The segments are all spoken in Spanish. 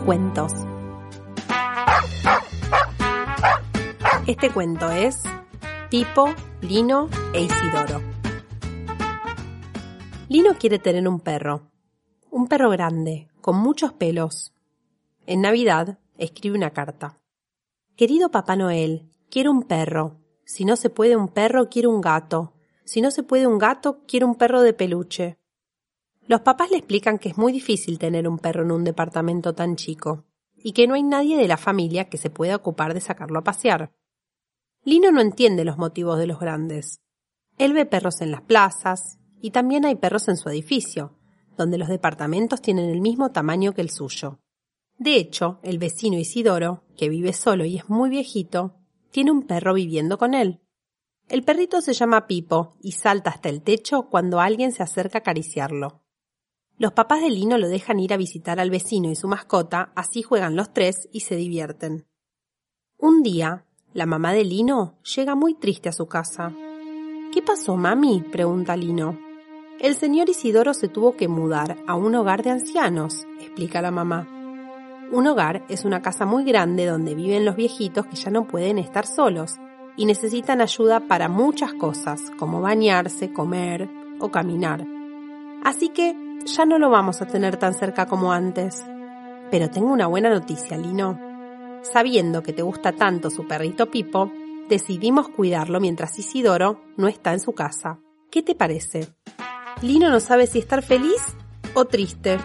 cuentos. Este cuento es Pipo, Lino e Isidoro. Lino quiere tener un perro, un perro grande, con muchos pelos. En Navidad escribe una carta. Querido Papá Noel, quiero un perro. Si no se puede un perro, quiero un gato. Si no se puede un gato, quiero un perro de peluche. Los papás le explican que es muy difícil tener un perro en un departamento tan chico y que no hay nadie de la familia que se pueda ocupar de sacarlo a pasear. Lino no entiende los motivos de los grandes. Él ve perros en las plazas y también hay perros en su edificio, donde los departamentos tienen el mismo tamaño que el suyo. De hecho, el vecino Isidoro, que vive solo y es muy viejito, tiene un perro viviendo con él. El perrito se llama Pipo y salta hasta el techo cuando alguien se acerca a acariciarlo. Los papás de Lino lo dejan ir a visitar al vecino y su mascota, así juegan los tres y se divierten. Un día, la mamá de Lino llega muy triste a su casa. ¿Qué pasó, mami? pregunta Lino. El señor Isidoro se tuvo que mudar a un hogar de ancianos, explica la mamá. Un hogar es una casa muy grande donde viven los viejitos que ya no pueden estar solos y necesitan ayuda para muchas cosas, como bañarse, comer o caminar. Así que ya no lo vamos a tener tan cerca como antes. Pero tengo una buena noticia, Lino. Sabiendo que te gusta tanto su perrito Pipo, decidimos cuidarlo mientras Isidoro no está en su casa. ¿Qué te parece? Lino no sabe si estar feliz o triste.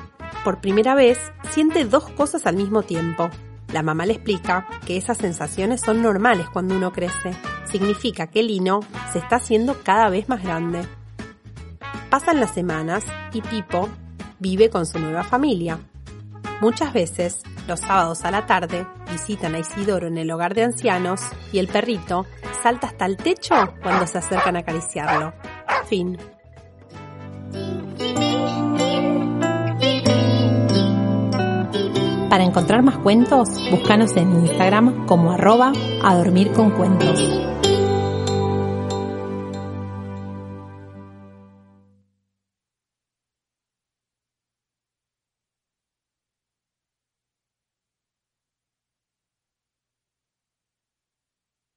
Por primera vez, siente dos cosas al mismo tiempo. La mamá le explica que esas sensaciones son normales cuando uno crece. Significa que Lino se está haciendo cada vez más grande. Pasan las semanas y Pipo vive con su nueva familia. Muchas veces, los sábados a la tarde, visitan a Isidoro en el hogar de ancianos y el perrito salta hasta el techo cuando se acercan a acariciarlo. Fin. Para encontrar más cuentos, búscanos en Instagram como arroba a dormir con cuentos.